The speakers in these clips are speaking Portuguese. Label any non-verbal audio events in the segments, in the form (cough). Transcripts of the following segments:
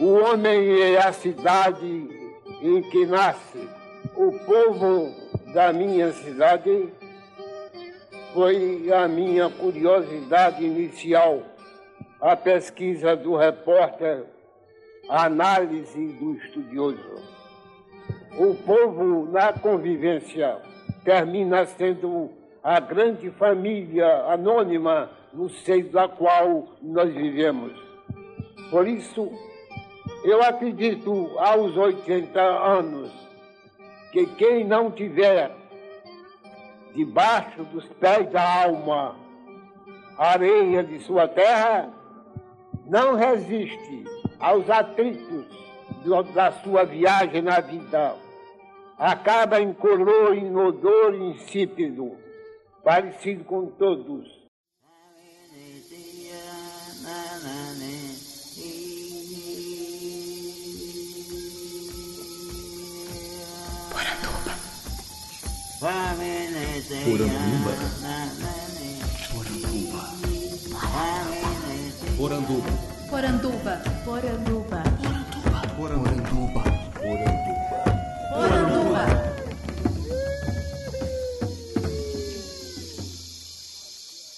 O homem é a cidade em que nasce. O povo da minha cidade foi a minha curiosidade inicial, a pesquisa do repórter, a análise do estudioso. O povo na convivência termina sendo a grande família anônima no seio da qual nós vivemos. Por isso, eu acredito aos 80 anos que quem não tiver debaixo dos pés da alma areia de sua terra, não resiste aos atritos da sua viagem na vida. Acaba em color, em odor insípido, parecido com todos Poranduba. Poranduba. Poranduba. Poranduba. Poranduba. Poranduba. Poranduba.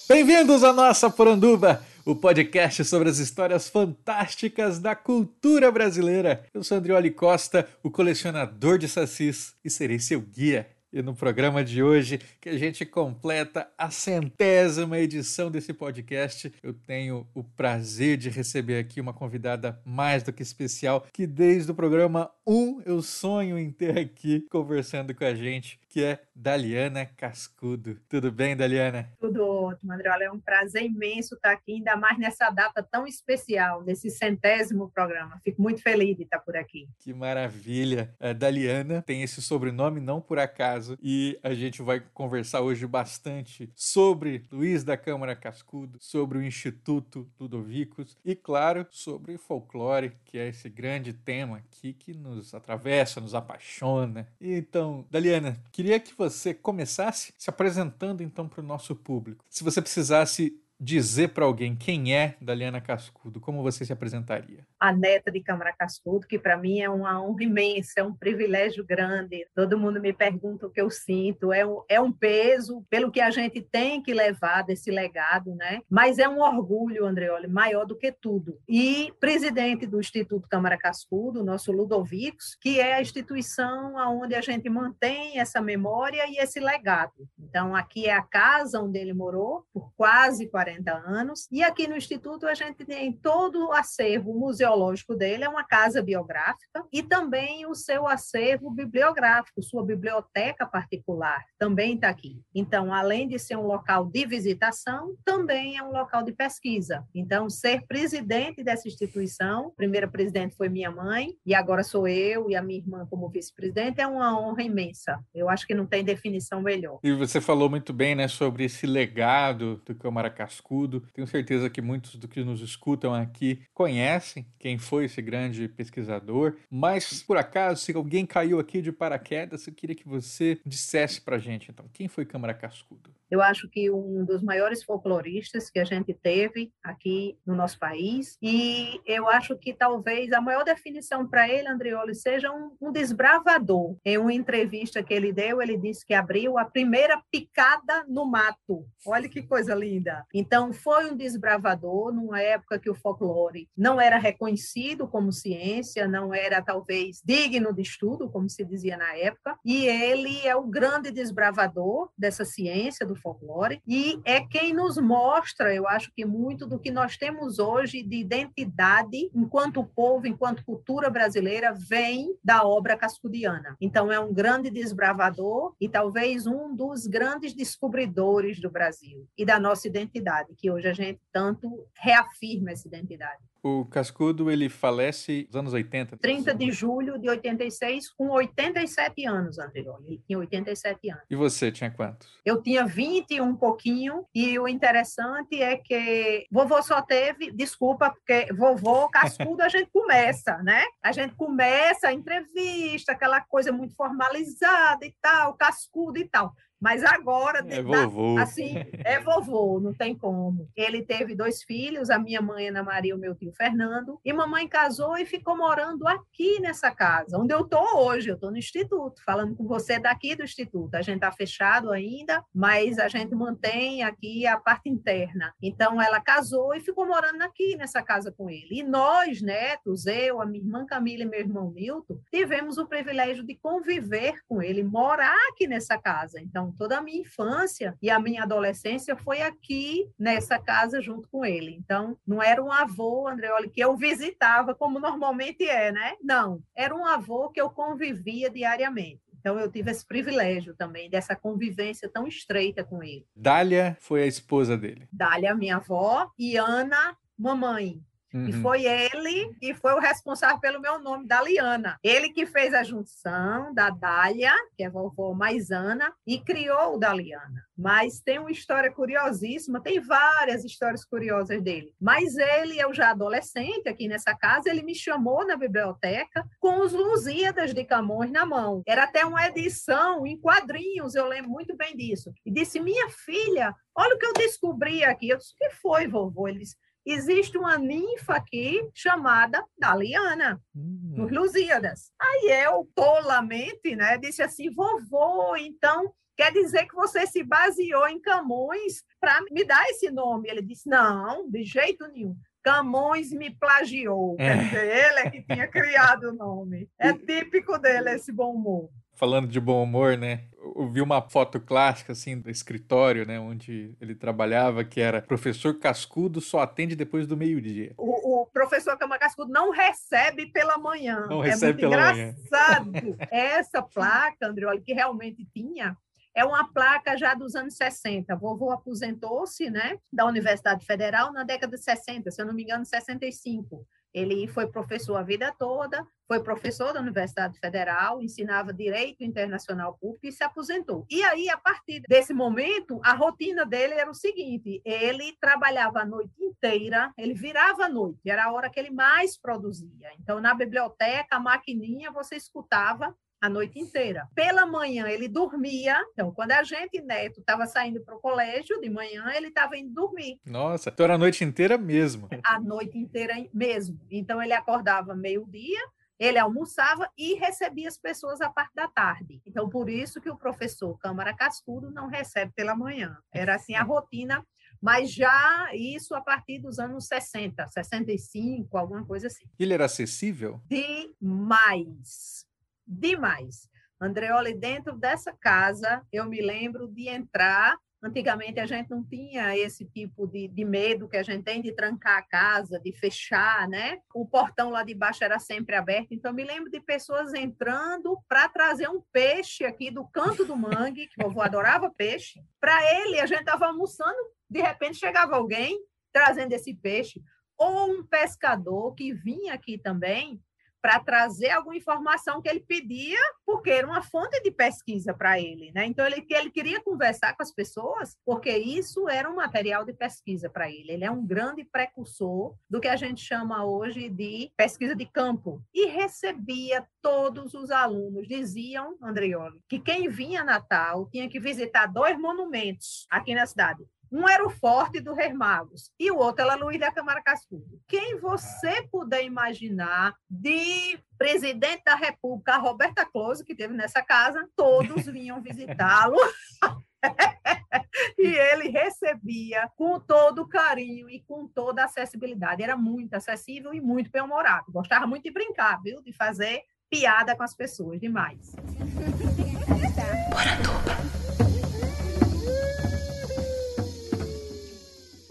Bem-vindos à nossa Poranduba, o podcast sobre as histórias fantásticas da cultura brasileira. Eu sou Andrioli Costa, o colecionador de sacis, e serei seu guia e no programa de hoje, que a gente completa a centésima edição desse podcast, eu tenho o prazer de receber aqui uma convidada mais do que especial, que desde o programa 1 eu sonho em ter aqui conversando com a gente, que é Daliana Cascudo. Tudo bem, Daliana? Tudo ótimo, André. Olha, é um prazer imenso estar aqui, ainda mais nessa data tão especial, nesse centésimo programa. Fico muito feliz de estar por aqui. Que maravilha. A Daliana tem esse sobrenome não por acaso e a gente vai conversar hoje bastante sobre Luiz da Câmara Cascudo, sobre o Instituto Ludovicos e, claro, sobre folclore, que é esse grande tema aqui que nos atravessa, nos apaixona. Então, Daliana, que Queria que você começasse se apresentando então para o nosso público. Se você precisasse dizer para alguém quem é Daliana Cascudo, como você se apresentaria? a neta de Câmara Cascudo, que para mim é uma honra imensa, é um privilégio grande. Todo mundo me pergunta o que eu sinto, é um, é um peso pelo que a gente tem que levar desse legado, né? Mas é um orgulho, Andreoli, maior do que tudo. E presidente do Instituto Câmara Cascudo, nosso Ludovicos, que é a instituição onde a gente mantém essa memória e esse legado. Então, aqui é a casa onde ele morou por quase 40 anos, e aqui no Instituto a gente tem todo o acervo museu biológico dele é uma casa biográfica e também o seu acervo bibliográfico, sua biblioteca particular também está aqui. Então, além de ser um local de visitação, também é um local de pesquisa. Então, ser presidente dessa instituição, primeira presidente foi minha mãe e agora sou eu e a minha irmã como vice-presidente, é uma honra imensa. Eu acho que não tem definição melhor. E você falou muito bem, né, sobre esse legado do Câmara Cascudo. Tenho certeza que muitos do que nos escutam aqui conhecem quem foi esse grande pesquisador, mas por acaso, se alguém caiu aqui de paraquedas, eu queria que você dissesse pra gente, então, quem foi Câmara Cascudo? Eu acho que um dos maiores folcloristas que a gente teve aqui no nosso país, e eu acho que talvez a maior definição para ele, Andrioli, seja um, um desbravador. Em uma entrevista que ele deu, ele disse que abriu a primeira picada no mato. Olha que coisa linda. Então, foi um desbravador numa época que o folclore não era reconhecido como ciência, não era talvez digno de estudo, como se dizia na época, e ele é o grande desbravador dessa ciência do folclore, e é quem nos mostra, eu acho que muito do que nós temos hoje de identidade enquanto povo, enquanto cultura brasileira, vem da obra cascudiana. Então, é um grande desbravador e talvez um dos grandes descobridores do Brasil e da nossa identidade, que hoje a gente tanto reafirma essa identidade. O Cascudo, ele falece nos anos 80. 30 de julho de 86, com 87 anos, anterior. Ele tinha 87 anos. E você tinha quantos? Eu tinha 20 e um pouquinho, e o interessante é que vovô só teve, desculpa, porque vovô Cascudo a gente começa, né? A gente começa a entrevista, aquela coisa muito formalizada e tal, Cascudo e tal. Mas agora, É da- vovô. assim, é vovô, não tem como. Ele teve dois filhos, a minha mãe Ana Maria e o meu tio Fernando, e mamãe casou e ficou morando aqui nessa casa, onde eu tô hoje, eu tô no instituto, falando com você daqui do instituto. A gente tá fechado ainda, mas a gente mantém aqui a parte interna. Então ela casou e ficou morando aqui nessa casa com ele. E nós, netos, eu, a minha irmã Camila e meu irmão Milton, tivemos o privilégio de conviver com ele, morar aqui nessa casa. Então, toda a minha infância e a minha adolescência foi aqui nessa casa junto com ele. Então, não era um avô, Andreoli, que eu visitava como normalmente é, né? Não, era um avô que eu convivia diariamente. Então, eu tive esse privilégio também dessa convivência tão estreita com ele. Dália foi a esposa dele. Dália, minha avó, e Ana, mamãe. E Uhum. foi ele que foi o responsável pelo meu nome, Daliana. Ele que fez a junção da Dália, que é vovó mais Ana, e criou o Daliana. Mas tem uma história curiosíssima, tem várias histórias curiosas dele. Mas ele, eu já adolescente aqui nessa casa, ele me chamou na biblioteca com os Lusíadas de Camões na mão. Era até uma edição em quadrinhos, eu lembro muito bem disso. E disse: Minha filha, olha o que eu descobri aqui. Eu disse: O que foi, vovô? Ele disse: existe uma ninfa aqui chamada Daliana, Hum. nos Lusíadas. Aí eu, tolamente, né, disse assim, vovô, então quer dizer que você se baseou em Camões para me dar esse nome? Ele disse, não, de jeito nenhum. Camões me plagiou. É. Quer dizer, ele é que tinha criado o nome. É (laughs) típico dele esse bom humor. Falando de bom humor, né? Eu vi uma foto clássica, assim, do escritório, né? Onde ele trabalhava, que era professor cascudo só atende depois do meio-dia. O, o professor Camacascudo não recebe pela manhã. Não é recebe muito pela manhã. engraçado. Essa placa, Andrioli, que realmente tinha, é uma placa já dos anos 60. Vovô aposentou-se, né, da Universidade Federal na década de 60, se eu não me engano, 65. Ele foi professor a vida toda, foi professor da Universidade Federal, ensinava Direito Internacional Público e se aposentou. E aí, a partir desse momento, a rotina dele era o seguinte: ele trabalhava a noite inteira, ele virava a noite, era a hora que ele mais produzia. Então, na biblioteca, a maquininha, você escutava a noite inteira. Pela manhã ele dormia, então quando a gente, neto, estava saindo para o colégio de manhã, ele estava indo dormir Nossa, então era a noite inteira mesmo. a noite inteira mesmo. Então ele acordava meio-dia, ele almoçava e recebia as pessoas a parte da tarde. Então por isso que o professor Câmara Cascudo não recebe pela manhã. Era assim a rotina, mas já isso a partir dos anos 60, 65, alguma coisa assim. Ele era acessível? Demais. Demais. Andreoli, dentro dessa casa, eu me lembro de entrar. Antigamente a gente não tinha esse tipo de, de medo que a gente tem de trancar a casa, de fechar, né? O portão lá de baixo era sempre aberto. Então, eu me lembro de pessoas entrando para trazer um peixe aqui do canto do mangue, que o vovô adorava peixe. Para ele, a gente estava almoçando, de repente chegava alguém trazendo esse peixe. Ou um pescador que vinha aqui também para trazer alguma informação que ele pedia, porque era uma fonte de pesquisa para ele, né? Então ele ele queria conversar com as pessoas, porque isso era um material de pesquisa para ele. Ele é um grande precursor do que a gente chama hoje de pesquisa de campo e recebia todos os alunos diziam, Andreoli, que quem vinha a Natal tinha que visitar dois monumentos aqui na cidade. Um era o Forte do Rei Magos e o outro era Luiz da Câmara Cascudo. Quem você puder imaginar de presidente da República, Roberta Close, que teve nessa casa, todos vinham visitá-lo. (laughs) e ele recebia com todo carinho e com toda acessibilidade. Era muito acessível e muito bem-humorado. Gostava muito de brincar, viu? De fazer piada com as pessoas, demais. (laughs)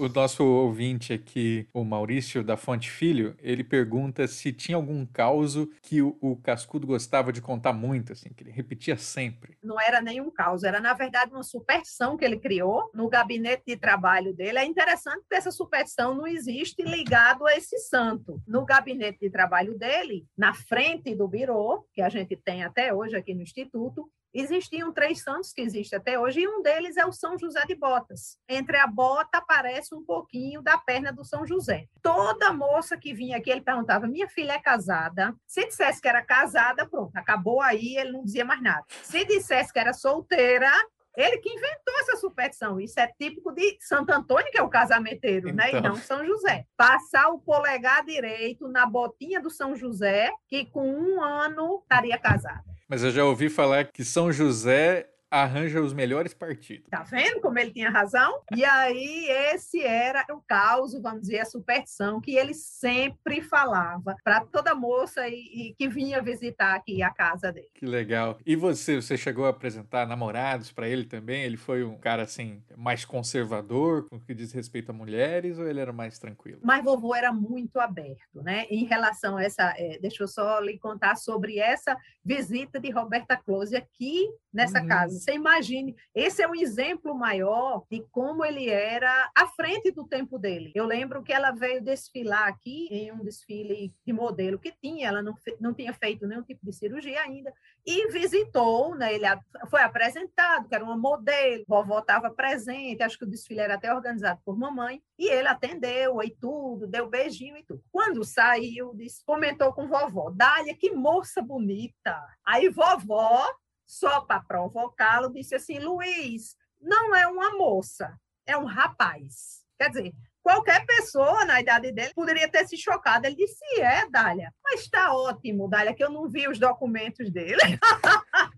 O nosso ouvinte aqui, o Maurício da Fonte Filho, ele pergunta se tinha algum caso que o, o Cascudo gostava de contar muito, assim, que ele repetia sempre. não era nenhum caos, era na verdade uma superstição que ele criou no gabinete de trabalho dele. É interessante que essa superstição não existe ligado a esse santo. No gabinete de trabalho dele, na frente do birô, que a gente tem até hoje aqui no instituto, existiam três santos que existem até hoje, e um deles é o São José de Botas. Entre a bota aparece um pouquinho da perna do São José. Toda moça que vinha aqui, ele perguntava: minha filha é casada? Se dissesse que era casada, pronto, acabou aí, ele não dizia mais nada. Se dissesse que era solteira, Ele que inventou essa superstição. Isso é típico de Santo Antônio, que é o casamenteiro, né? E Então. não São José. Passar o polegar direito na botinha do São José, que com um ano estaria casado. Mas eu já ouvi falar que São José arranja os melhores partidos. Tá vendo como ele tinha razão? E aí, esse era o caos, vamos dizer, a superstição que ele sempre falava para toda moça e, e que vinha visitar aqui a casa dele. Que legal. E você, você chegou a apresentar namorados para ele também? Ele foi um cara assim mais conservador com o que diz respeito a mulheres ou ele era mais tranquilo? Mas vovô era muito aberto, né? Em relação a essa, é, deixa eu só lhe contar sobre essa visita de Roberta Close aqui nessa Uhum. casa. Você imagine, esse é um exemplo maior de como ele era à frente do tempo dele. Eu lembro que ela veio desfilar aqui em um desfile de modelo que tinha, ela não, não tinha feito nenhum tipo de cirurgia ainda, e visitou, né? Ele foi apresentado, que era uma modelo, vovó estava presente, acho que o desfile era até organizado por mamãe, e ele atendeu e tudo, deu beijinho e tudo. Quando saiu, disse, comentou com vovó, Dália, que moça bonita. Aí vovó, só para provocá-lo, disse assim, Luiz, não é uma moça, é um rapaz. Quer dizer, qualquer pessoa na idade dele poderia ter se chocado. Ele disse, é, Dália, mas está ótimo, Dália, que eu não vi os documentos dele. (laughs)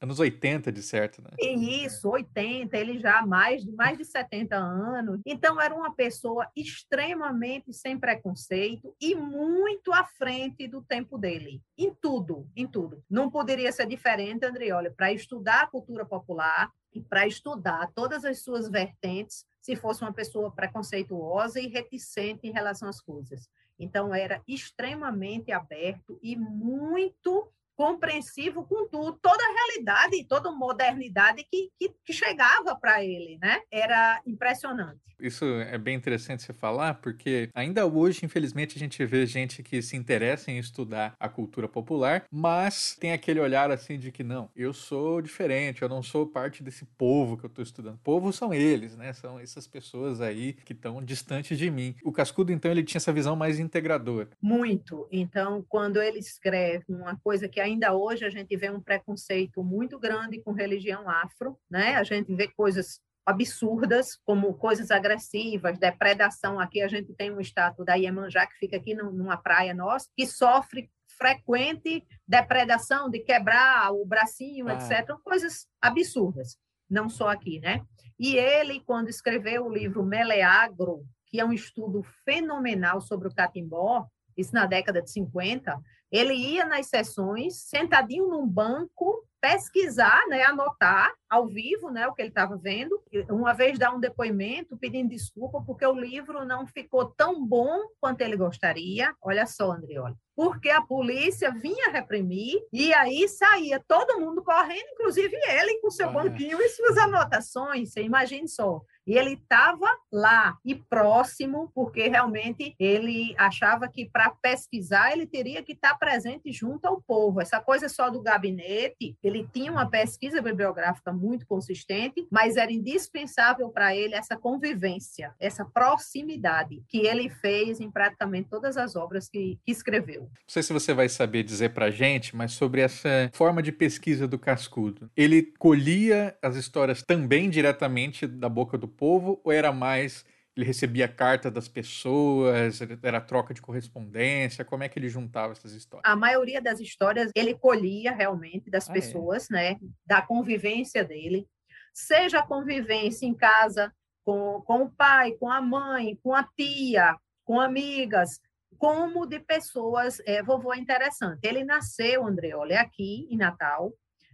Anos 80, de certo, né? E isso, 80, ele já há mais de mais de 70 anos. Então era uma pessoa extremamente sem preconceito e muito à frente do tempo dele, em tudo, em tudo. Não poderia ser diferente, Andrioli, para estudar a cultura popular e para estudar todas as suas vertentes, se fosse uma pessoa preconceituosa e reticente em relação às coisas. Então era extremamente aberto e muito compreensivo com tudo, toda a realidade e toda a modernidade que, que, que chegava para ele, né? Era impressionante. Isso é bem interessante você falar, porque ainda hoje, infelizmente, a gente vê gente que se interessa em estudar a cultura popular, mas tem aquele olhar assim de que não, eu sou diferente, eu não sou parte desse povo que eu estou estudando. Povo são eles, né? São essas pessoas aí que estão distantes de mim. O Cascudo, então, ele tinha essa visão mais integradora. Muito. Então, quando ele escreve uma coisa que ainda hoje a gente vê um preconceito muito grande com religião afro, né? A gente vê coisas absurdas, como coisas agressivas, depredação. Aqui a gente tem um estátua da Iemanjá, que fica aqui num- numa praia nossa, que sofre frequente depredação, de quebrar o bracinho, Ah. etc. Coisas absurdas, não só aqui, né? E ele, quando escreveu o livro Meleagro, que é um estudo fenomenal sobre o catimbó, isso na década de 50, ele ia nas sessões, sentadinho num banco, pesquisar, né, anotar ao vivo, né, o que ele estava vendo. Uma vez dar um depoimento pedindo desculpa porque o livro não ficou tão bom quanto ele gostaria. Olha só, Andrioli. Porque a polícia vinha reprimir e aí saía todo mundo correndo, inclusive ele com seu Ah. banquinho e suas anotações. Você imagine só. E ele estava lá e próximo, porque realmente ele achava que para pesquisar ele teria que estar presente junto ao povo. Essa coisa só do gabinete, ele tinha uma pesquisa bibliográfica muito consistente, mas era indispensável para ele essa convivência, essa proximidade que ele fez em praticamente todas as obras que, que escreveu. Não sei se você vai saber dizer pra gente, mas sobre essa forma de pesquisa do Cascudo. Ele colhia as histórias também diretamente da boca do povo ou era mais ele recebia carta das pessoas, era troca de correspondência, como é que ele juntava essas histórias? a maioria das histórias ele colhia realmente das Ah, é? pessoas, né, da convivência dele, seja a convivência em casa com, com o pai, com a mãe, com a tia, com amigas, como de pessoas. É, vovô é interessante. Ele nasceu, Andreoli, aqui em Natal,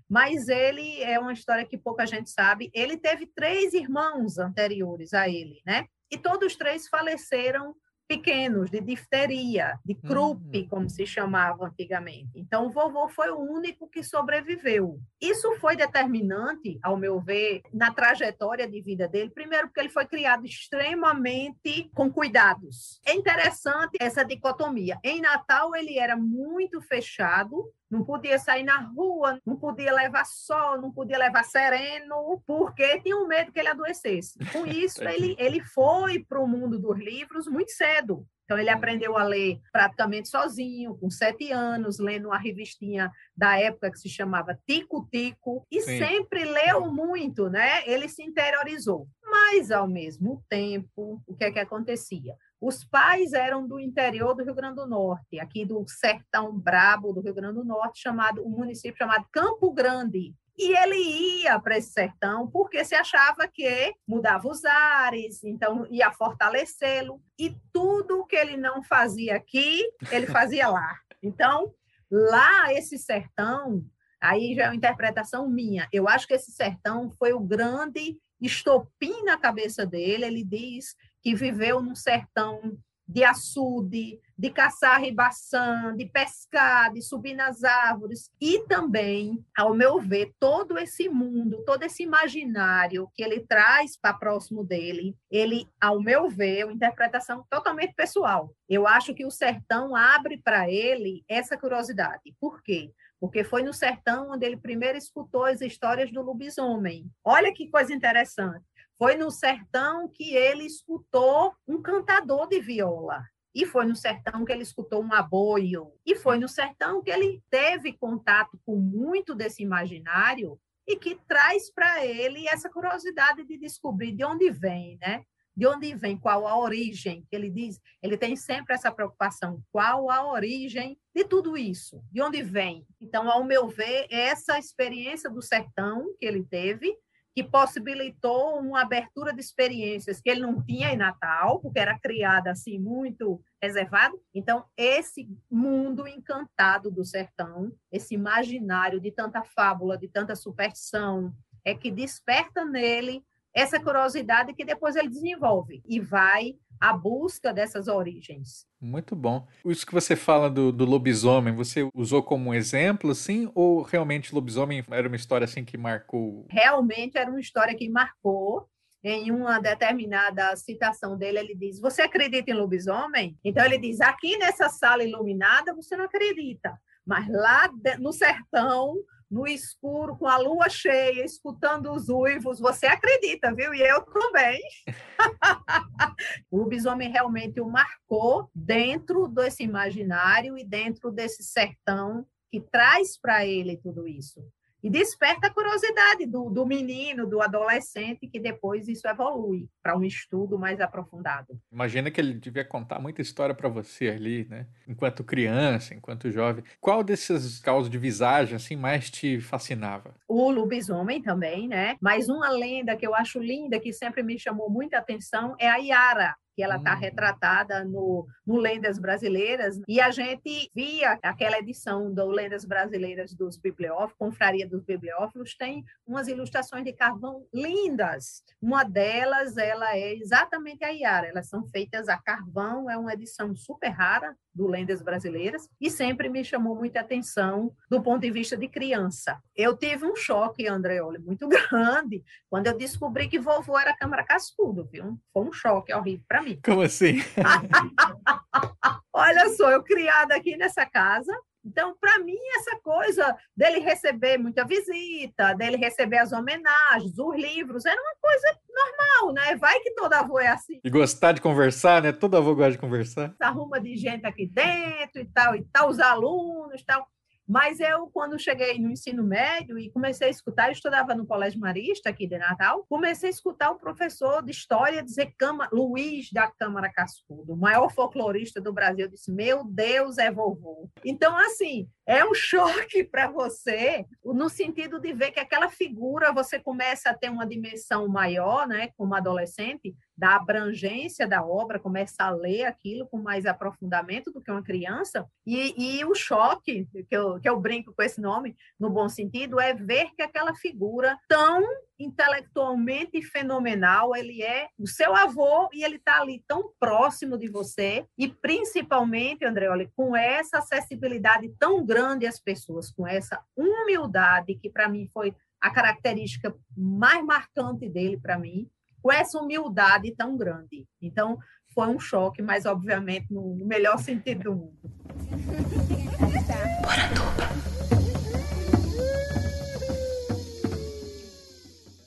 mas ele é uma história que pouca gente sabe. Ele teve três irmãos anteriores a ele, né? E todos três faleceram pequenos, de difteria, de Hum. como se chamava antigamente. Então, o vovô foi o único que sobreviveu. Isso foi determinante, ao meu ver, na trajetória de vida dele. Primeiro, porque ele foi criado extremamente com cuidados. É interessante essa dicotomia. Em Natal, ele era muito fechado, não podia sair na rua, não podia levar sol, não podia levar sereno, porque tinha um medo que ele adoecesse. Com (laughs) isso, ele, ele foi para o mundo dos livros muito cedo. Então, ele aprendeu a ler praticamente sozinho, com sete anos, lendo uma revistinha da época que se chamava Tico Tico, e Sim. sempre leu muito, né? Ele se interiorizou. Mas, ao mesmo tempo, o que é que acontecia? Os pais eram do interior do Rio Grande do Norte, aqui do sertão brabo do Rio Grande do Norte, chamado um município chamado Campo Grande. E ele ia para esse sertão porque se achava que mudava os ares, então ia fortalecê-lo. E tudo que ele não fazia aqui, ele fazia lá. Então, lá, esse sertão, aí já é uma interpretação minha. Eu acho que esse sertão foi o grande estopim na cabeça dele. Ele diz que viveu num sertão de açude, de caçar ribaçã, de pescar, de subir nas árvores. E também, ao meu ver, todo esse mundo, todo esse imaginário que ele traz para próximo dele, ele, ao meu ver, é uma interpretação totalmente pessoal. Eu acho que o sertão abre para ele essa curiosidade. Por quê? Porque foi no sertão onde ele primeiro escutou as histórias do lobisomem. Olha que coisa interessante. Foi no sertão que ele escutou um cantador de viola. E foi no sertão que ele escutou um aboio. E foi no sertão que ele teve contato com muito desse imaginário e que traz para ele essa curiosidade de descobrir de onde vem, né? De onde vem, qual a origem, ele diz, ele tem sempre essa preocupação, qual a origem de tudo isso, de onde vem. Então, ao meu ver, essa experiência do sertão que ele teve, que possibilitou uma abertura de experiências que ele não tinha em Natal, porque era criada assim muito reservado. Então, esse mundo encantado do sertão, esse imaginário de tanta fábula, de tanta superstição, é que desperta nele essa curiosidade que depois ele desenvolve e vai à busca dessas origens. Muito bom. Isso que você fala do, do lobisomem, você usou como um exemplo, assim, ou realmente lobisomem era uma história assim que marcou? Realmente era uma história que marcou. Em uma determinada citação dele, ele diz: Você acredita em lobisomem? Então ele diz: Aqui nessa sala iluminada você não acredita, mas lá no sertão, no escuro, com a lua cheia, escutando os uivos, você acredita, viu? E eu também. (laughs) o lobisomem realmente o marcou dentro desse imaginário e dentro desse sertão que traz para ele tudo isso. E desperta a curiosidade do, do menino, do adolescente, que depois isso evolui para um estudo mais aprofundado. Imagina que ele devia contar muita história para você ali, né? Enquanto criança, enquanto jovem. Qual desses causas de visagem assim mais te fascinava? O lobisomem também, né? Mas uma lenda que eu acho linda, que sempre me chamou muita atenção, é a Yara, que ela está Hum. retratada no, no Lendas Brasileiras, e a gente via aquela edição do Lendas Brasileiras dos Bibliófilos, Confraria dos Bibliófilos, tem umas ilustrações de carvão lindas. Uma delas, ela é exatamente a Yara, elas são feitas a carvão, é uma edição super rara do Lendas Brasileiras, e sempre me chamou muita atenção do ponto de vista de criança. Eu tive um choque, Andreoli, muito (laughs) grande, quando eu descobri que vovô era câmara cascudo, viu? Foi um choque horrível para mim. Como assim? (laughs) Olha só, eu criada aqui nessa casa, então, para mim, essa coisa dele receber muita visita, dele receber as homenagens, os livros, era uma coisa normal, né? Vai que todo avô é assim, E gostar de conversar, né? Todo avô gosta de conversar. arruma de gente aqui dentro e tal, e tal, os alunos e tal. Mas eu, quando cheguei no ensino médio e comecei a escutar, eu estudava no Colégio Marista, aqui de Natal, comecei a escutar o professor de história dizer Cama, Luiz da Câmara Cascudo, o maior folclorista do Brasil. Eu disse, meu Deus, é vovô. Então, assim, é um choque para você, no sentido de ver que aquela figura você começa a ter uma dimensão maior, né, como adolescente, da abrangência da obra, começa a ler aquilo com mais aprofundamento do que uma criança, e, e o choque, que eu, que eu brinco com esse nome, no bom sentido, é ver que aquela figura tão intelectualmente fenomenal, ele é o seu avô e ele está ali tão próximo de você, e principalmente, Andreoli, com essa acessibilidade tão grande às pessoas, com essa humildade, que para mim foi a característica mais marcante dele para mim, com essa humildade tão grande. Então, foi um choque, mas obviamente no melhor sentido do mundo.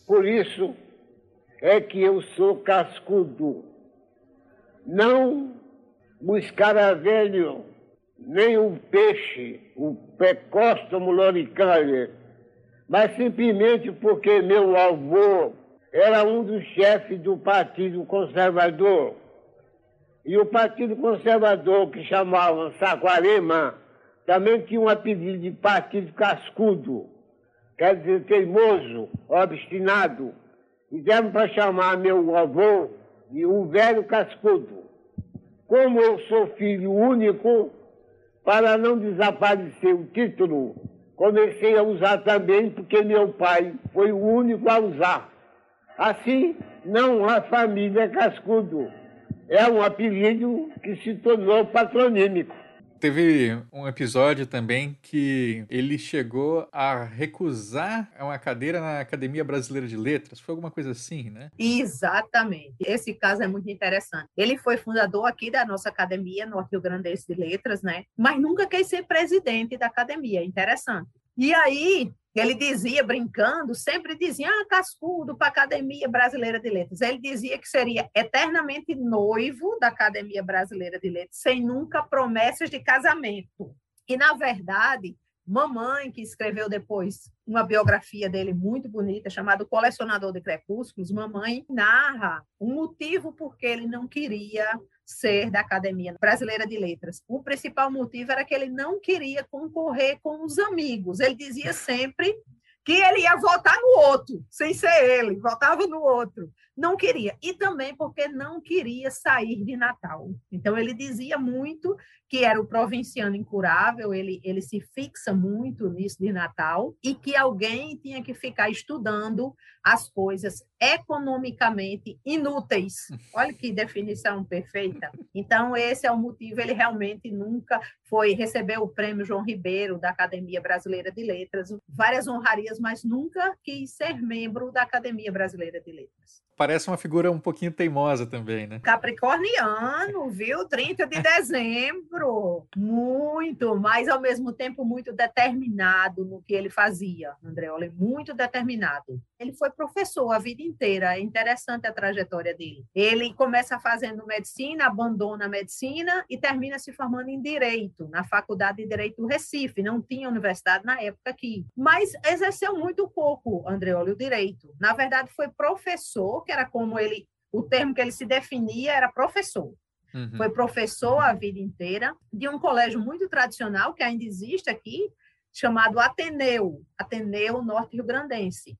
Por isso é que eu sou cascudo. Não o escaravelho, nem o peixe, o Pecóstomo loricaria, mas simplesmente porque meu avô era um dos chefes do Partido Conservador. E o Partido Conservador, que chamavam Saquarema, também tinha um apelido de Partido Cascudo, quer dizer, teimoso, obstinado. E deram para chamar meu avô de um velho cascudo. Como eu sou filho único, para não desaparecer o título, comecei a usar também porque meu pai foi o único a usar. Assim, não há família cascudo. É um apelido que se tornou patronímico. Teve um episódio também que ele chegou a recusar uma cadeira na Academia Brasileira de Letras. Foi alguma coisa assim, né? Exatamente. Esse caso é muito interessante. Ele foi fundador aqui da nossa academia no Rio Grande de Letras, né? Mas nunca quis ser presidente da academia. Interessante. E aí, ele dizia, brincando, sempre dizia, ah, cascudo para a Academia Brasileira de Letras. Ele dizia que seria eternamente noivo da Academia Brasileira de Letras, sem nunca promessas de casamento. E, na verdade, mamãe, que escreveu depois uma biografia dele muito bonita, chamada Colecionador de Crepúsculos, mamãe narra o motivo por que ele não queria ser da Academia Brasileira de Letras. O principal motivo era que ele não queria concorrer com os amigos. Ele dizia sempre que ele ia votar no outro, sem ser ele, votava no outro. Não queria. E também porque não queria sair de Natal. Então, ele dizia muito que era o provinciano incurável, ele, ele se fixa muito nisso de Natal, e que alguém tinha que ficar estudando as coisas economicamente inúteis. (laughs) Olha que definição perfeita. Então, esse é o motivo, ele realmente nunca foi, recebeu o prêmio João Ribeiro da Academia Brasileira de Letras, várias honrarias, mas nunca quis ser membro da Academia Brasileira de Letras parece uma figura um pouquinho teimosa também, né? Capricorniano, viu? 30 de dezembro. Muito, mas ao mesmo tempo muito determinado no que ele fazia, Andreoli, muito determinado. Ele foi professor a vida inteira, é interessante a trajetória dele. Ele começa fazendo medicina, abandona a medicina e termina se formando em direito, na Faculdade de Direito do Recife. Não tinha universidade na época aqui, mas exerceu muito pouco, Andreoli, o direito. Na verdade, foi professor que era como ele, o termo que ele se definia era professor. Uhum. Foi professor a vida inteira de um colégio muito tradicional que ainda existe aqui, chamado Ateneu, Ateneu Norte Rio Grandense.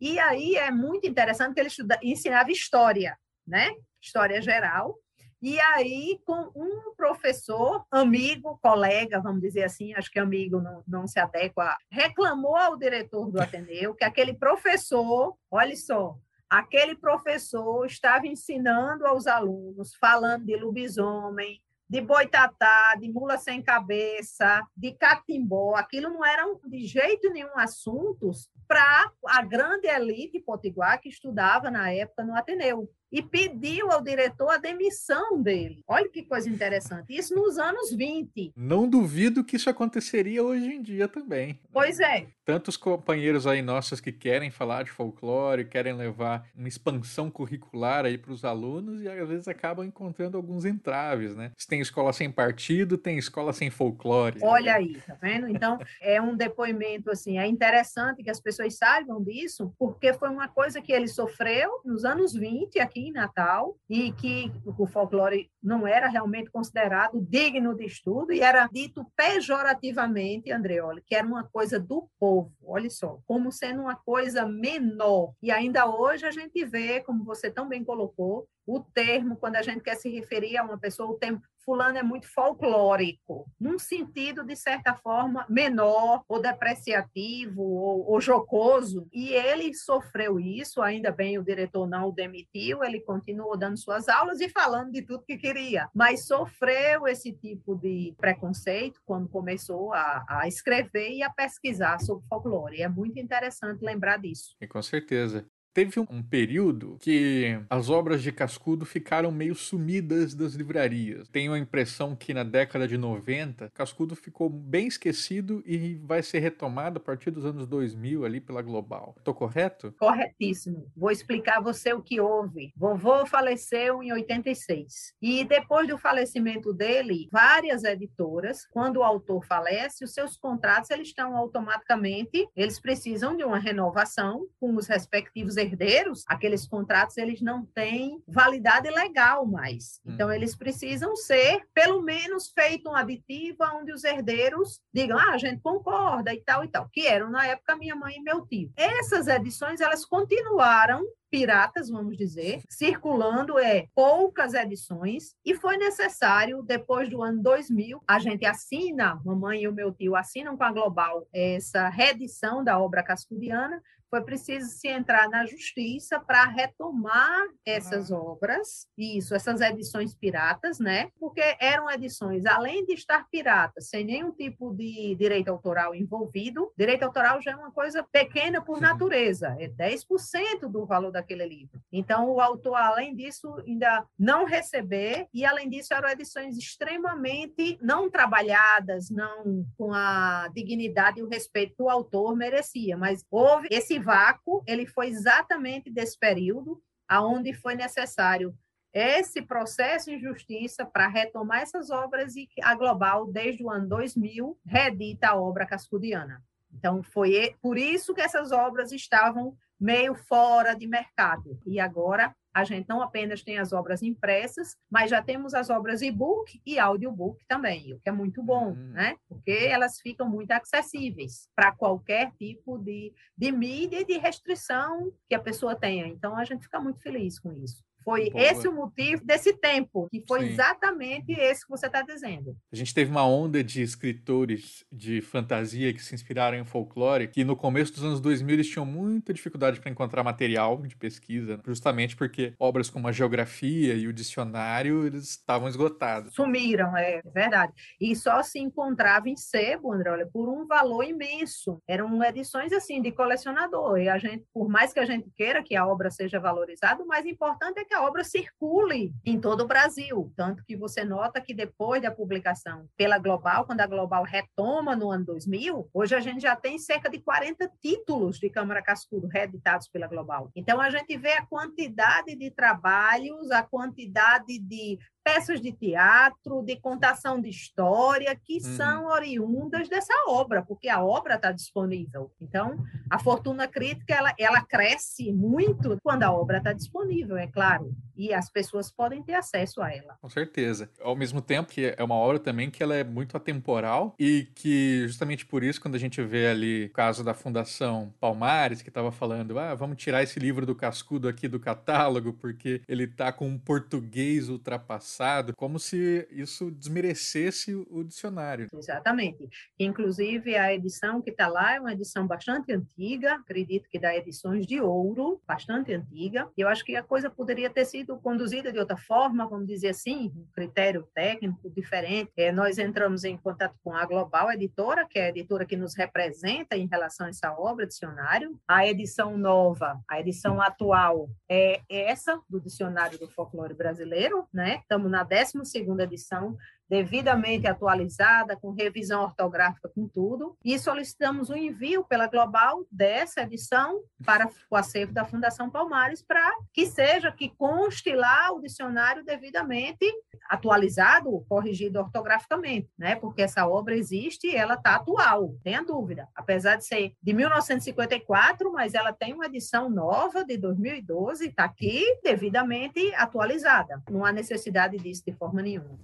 E aí é muito interessante que ele estuda, ensinava história, né? História geral. E aí, com um professor, amigo, colega, vamos dizer assim, acho que amigo não, não se adequa, reclamou ao diretor do Ateneu que aquele professor, olha só, aquele professor estava ensinando aos alunos, falando de lobisomem, de boitatá, de mula sem cabeça, de catimbó. Aquilo não eram de jeito nenhum assuntos para a grande elite potiguar que estudava na época no Ateneu e pediu ao diretor a demissão dele. Olha que coisa interessante. Isso nos anos 20. Não duvido que isso aconteceria hoje em dia também. Pois é. Tantos companheiros aí nossos que querem falar de folclore, querem levar uma expansão curricular aí para os alunos e às vezes acabam encontrando alguns entraves, né? Se tem escola sem partido, tem escola sem folclore. Olha aí, tá vendo? Então, é um depoimento assim, é interessante que as pessoas saibam disso, porque foi uma coisa que ele sofreu nos anos 20 aqui aqui em Natal e que o folclore não era realmente considerado digno de estudo e era dito pejorativamente, Andreoli, que era uma coisa do povo, olha só, como sendo uma coisa menor. E ainda hoje a gente vê, como você tão bem colocou, o termo, quando a gente quer se referir a uma pessoa, o termo fulano é muito folclórico, num sentido, de certa forma, menor, ou depreciativo, ou, ou, jocoso. E ele sofreu isso, ainda bem o diretor não o demitiu, ele continuou dando suas aulas e falando de tudo que queria, mas sofreu esse tipo de preconceito quando começou a, a escrever e a pesquisar sobre folclore. É muito interessante lembrar disso. E com certeza. Teve um período que as obras de Cascudo ficaram meio sumidas das livrarias. Tenho a impressão que na década de 90, Cascudo ficou bem esquecido e vai ser retomado a partir dos anos 2000 ali pela Global. Estou correto? Corretíssimo. Vou explicar a você o que houve. Vovô faleceu em 86. E depois do falecimento dele, várias editoras, quando o autor falece, os seus contratos eles estão automaticamente, eles precisam de uma renovação com os respectivos herdeiros. Aqueles contratos eles não têm validade legal mais. Então eles precisam ser pelo menos feito um aditivo onde os herdeiros digam: "Ah, a gente concorda" e tal e tal, que eram na época minha mãe e meu tio. Essas edições elas continuaram piratas, vamos dizer, circulando é poucas edições e foi necessário depois do ano 2000 a gente assina, mamãe e o meu tio assinam com a Global essa reedição da obra cascudiana foi preciso se entrar na justiça para retomar essas obras, isso, essas edições piratas, né? Porque eram edições, além de estar piratas, sem nenhum tipo de direito autoral envolvido, direito autoral já é uma coisa pequena por natureza, é 10% do valor daquele livro. Então, o autor, além disso, ainda não receber, e além disso, eram edições extremamente não trabalhadas, não com a dignidade e o respeito que o autor merecia, mas houve esse vácuo, ele foi exatamente desse período, aonde foi necessário esse processo de justiça para retomar essas obras e a Global, desde o ano 2000, redita a obra cascudiana. Então, foi por isso que essas obras estavam meio fora de mercado. E agora a gente não apenas tem as obras impressas, mas já temos as obras e-book e audiobook também, o que é muito bom, uhum. né? Porque elas ficam muito acessíveis para qualquer tipo de, de mídia e de restrição que a pessoa tenha. Então, a gente fica muito feliz com isso. Foi Boa. esse o motivo desse tempo, que foi Sim. exatamente esse que você está dizendo. A gente teve uma onda de escritores de fantasia que se inspiraram em folclore, que no começo dos anos 2000 eles tinham muita dificuldade para encontrar material de pesquisa, justamente porque obras como a geografia e o dicionário eles estavam esgotados. Sumiram, é verdade. E só se encontrava em sebo, André, olha, por um valor imenso. Eram edições assim de colecionador. E a gente, por mais que a gente queira que a obra seja valorizada, o mais importante é que a obra circule em todo o Brasil. Tanto que você nota que depois da publicação pela Global, quando a Global retoma no ano 2000, hoje a gente já tem cerca de 40 títulos de Câmara Cascudo reeditados pela Global. Então a gente vê a quantidade de trabalhos, a quantidade de peças de teatro, de contação de história, que uhum. são oriundas dessa obra, porque a obra está disponível. Então, a fortuna crítica ela, ela cresce muito quando a obra está disponível, é claro, e as pessoas podem ter acesso a ela. Com certeza. Ao mesmo tempo que é uma obra também que ela é muito atemporal e que justamente por isso quando a gente vê ali o caso da Fundação Palmares que estava falando, ah, vamos tirar esse livro do cascudo aqui do catálogo porque ele está com um português ultrapassado passado, como se isso desmerecesse o dicionário. Exatamente. Inclusive, a edição que está lá é uma edição bastante antiga, acredito que da edições de ouro, bastante antiga. Eu acho que a coisa poderia ter sido conduzida de outra forma, vamos dizer assim, um critério técnico diferente. É, nós entramos em contato com a Global Editora, que é a editora que nos representa em relação a essa obra, dicionário. A edição nova, a edição atual, é essa do Dicionário do Folclore Brasileiro, né? Estamos na 12ª edição, devidamente atualizada, com revisão ortográfica, com tudo, e solicitamos o um envio pela Global dessa edição para o acervo da Fundação Palmares, para que seja, que conste lá o dicionário devidamente atualizado, corrigido ortograficamente, né? Porque essa obra existe e ela está atual, tenha dúvida. Apesar de ser de 1954, mas ela tem uma edição nova de 2012, está aqui devidamente atualizada. Não há necessidade disso de forma nenhuma.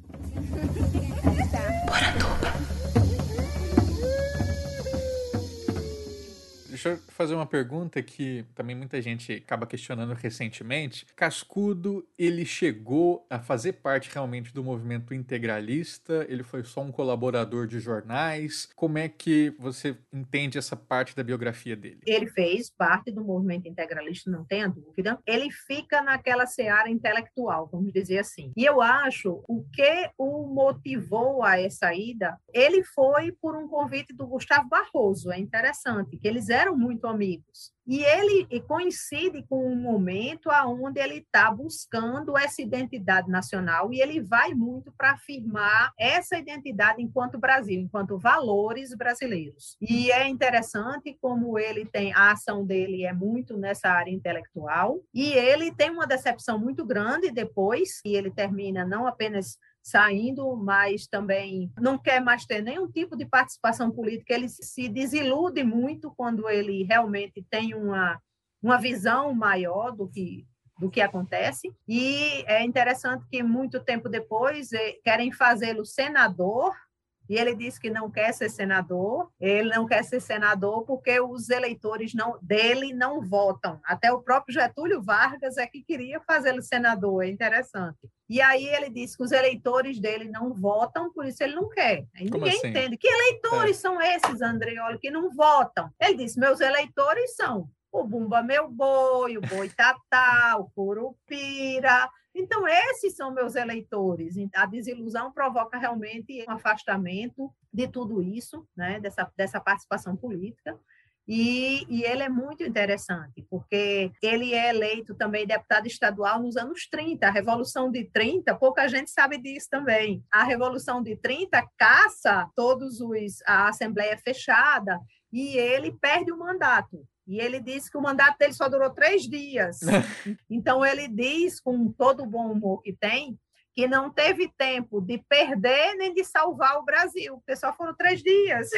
Buenas Deixa eu fazer uma pergunta que também muita gente acaba questionando recentemente. Cascudo, ele chegou a fazer parte realmente do movimento integralista? Ele foi só um colaborador de jornais? Como é que você entende essa parte da biografia dele? Ele fez parte do movimento integralista, não tenha dúvida. Ele fica naquela seara intelectual, vamos dizer assim. E eu acho o que o motivou a essa ida, ele foi por um convite do Gustavo Barroso. É interessante que eles eram eram muito amigos. E ele coincide com um momento aonde ele está buscando essa identidade nacional e ele vai muito para afirmar essa identidade enquanto Brasil, enquanto valores brasileiros. E é interessante como ele tem a ação dele é muito nessa área intelectual e ele tem uma decepção muito grande depois e ele termina não apenas saindo, mas também não quer mais ter nenhum tipo de participação política. Ele se desilude muito quando ele realmente tem uma, uma visão maior do que do que acontece. E é interessante que muito tempo depois eh, querem fazê-lo senador e ele disse que não quer ser senador, ele não quer ser senador porque os eleitores não, dele não votam. Até o próprio Getúlio Vargas é que queria fazê-lo senador, é interessante. E aí ele disse que os eleitores dele não votam, por isso ele não quer. Aí ninguém assim? entende. Que eleitores é. são esses, Andreoli, que não votam? Ele disse: meus eleitores são o Bumba Meu Boi, o Boi Tatá, o Curupira, então, esses são meus eleitores. A desilusão provoca realmente um afastamento de tudo isso, né? dessa, dessa participação política. E, e, ele é muito interessante, porque ele é eleito também deputado estadual nos anos 30. A Revolução de 30, pouca gente sabe disso também. A Revolução de 30 caça todos os a Assembleia fechada e ele perde o mandato. E ele disse que o mandato dele só durou três dias. (laughs) então, ele diz, com todo o bom humor que tem, que não teve tempo de perder nem de salvar o Brasil, porque só foram três dias.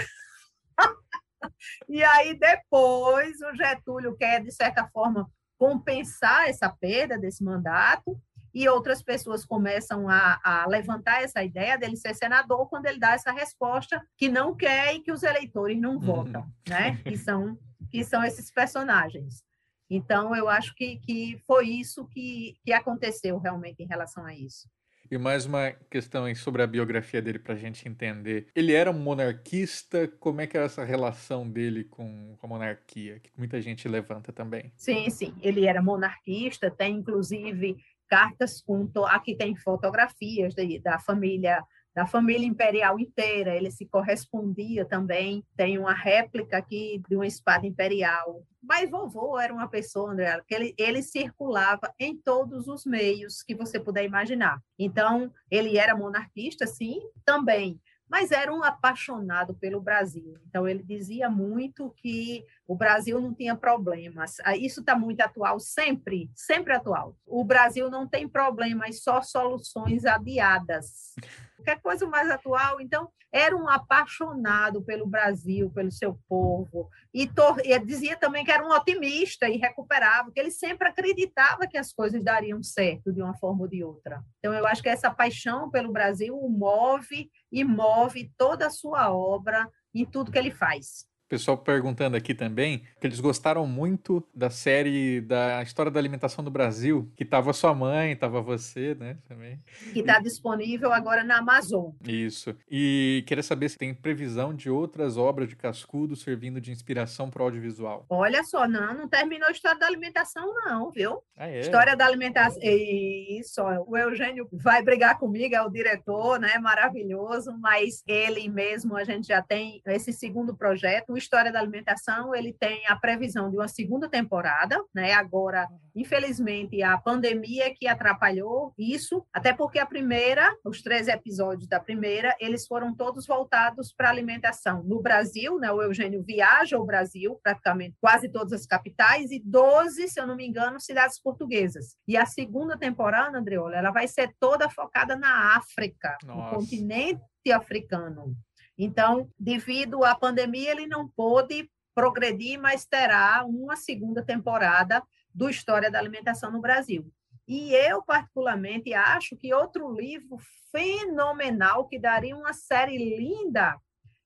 (laughs) e aí, depois, o Getúlio quer, de certa forma, compensar essa perda desse mandato, e outras pessoas começam a, a, levantar essa ideia dele ser senador quando ele dá essa resposta que não quer e que os eleitores não votam, uhum. né? Que são que são esses personagens. Então, eu acho que, que foi isso que, que aconteceu realmente em relação a isso. E mais uma questão sobre a biografia dele para a gente entender. Ele era um monarquista? Como é que era essa relação dele com, com a monarquia? Que muita gente levanta também. Sim, sim. Ele era monarquista, tem inclusive cartas com. Aqui tem fotografias de, da família da família imperial inteira, ele se correspondia também. Tem uma réplica aqui de uma espada imperial. Mas vovô era uma pessoa, André, que ele, ele circulava em todos os meios que você puder imaginar. Então, ele era monarquista, sim, também mas era um apaixonado pelo Brasil. Então, ele dizia muito que o Brasil não tinha problemas. Ah, isso está muito atual, sempre, sempre atual. O Brasil não tem problemas, só soluções adiadas. Qualquer coisa mais atual. Então, era um apaixonado pelo Brasil, pelo seu povo. E, e dizia também que era um otimista e recuperava, que ele sempre acreditava que as coisas dariam certo de uma forma ou de outra. Então, eu acho que essa paixão pelo Brasil o move e move toda a sua obra em tudo que ele faz pessoal perguntando aqui também que eles gostaram muito da série da história da alimentação do Brasil, que tava sua mãe, tava você, né, também. Que está disponível agora na Amazon. Isso. E queria saber se tem previsão de outras obras de Cascudo servindo de inspiração para o audiovisual. Olha só, não, não terminou a história da alimentação não, viu? Ah, é? História da alimentação. Isso, o Eugênio vai brigar comigo, é o diretor, né? Maravilhoso, mas ele mesmo a gente já tem esse segundo projeto História da Alimentação, ele tem a previsão de uma segunda temporada, né? Agora, infelizmente, a pandemia que atrapalhou isso, até porque a primeira, os três episódios da primeira, eles foram todos voltados para alimentação. No Brasil, né? O Eugênio viaja ao Brasil, praticamente quase todas as capitais, e 12, se eu não me engano, cidades portuguesas. E a segunda temporada, Andreola, ela vai ser toda focada na África, Nossa. no continente africano. Então, devido à pandemia, ele não pôde progredir, mas terá uma segunda temporada do História da Alimentação no Brasil. E eu, particularmente, acho que outro livro fenomenal, que daria uma série linda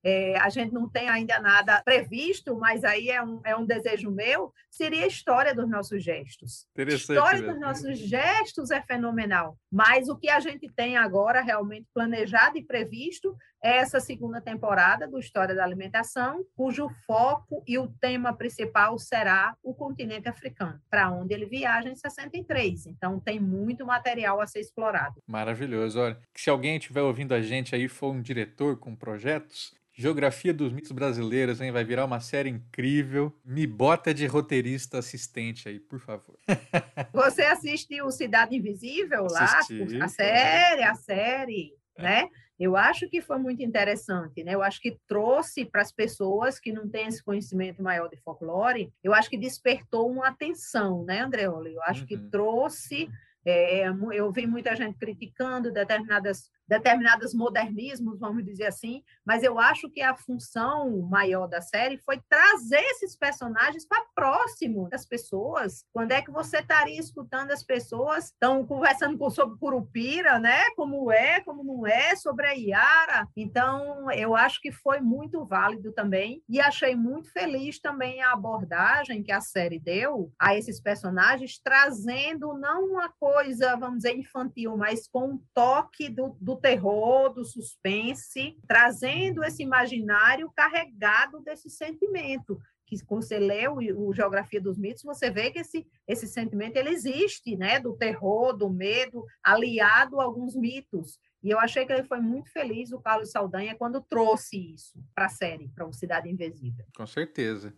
é, a gente não tem ainda nada previsto, mas aí é um, é um desejo meu, seria a história dos nossos gestos. A história dos nossos gestos é fenomenal, mas o que a gente tem agora realmente planejado e previsto essa segunda temporada do História da Alimentação, cujo foco e o tema principal será o continente africano, para onde ele viaja em 63. Então tem muito material a ser explorado. Maravilhoso. Olha, se alguém estiver ouvindo a gente aí for um diretor com projetos, Geografia dos mitos brasileiros, hein? Vai virar uma série incrível. Me bota de roteirista assistente aí, por favor. (laughs) Você assistiu Cidade Invisível lá? Assisti, a série, a série, né? Eu acho que foi muito interessante, né? Eu acho que trouxe para as pessoas que não têm esse conhecimento maior de folclore, eu acho que despertou uma atenção, né, Andreoli? Eu acho que Uhum. trouxe é, eu vi muita gente criticando determinadas determinados modernismos, vamos dizer assim, mas eu acho que a função maior da série foi trazer esses personagens para próximo das pessoas. Quando é que você estaria escutando as pessoas estão conversando com- sobre Curupira, né? Como é, como não é, sobre a Iara. Então, eu acho que foi muito válido também e achei muito feliz também a abordagem que a série deu a esses personagens, trazendo não uma coisa, vamos dizer, infantil, mas com um toque do, do terror, do suspense, trazendo esse imaginário carregado desse sentimento. Que quando você lê o, o Geografia dos Mitos, você vê que esse, esse sentimento ele existe, né? Do terror, do medo, aliado a alguns mitos. E eu achei que ele foi muito feliz, o Carlos Saldanha, quando trouxe isso para a série, para o Cidade Invisível. Com certeza.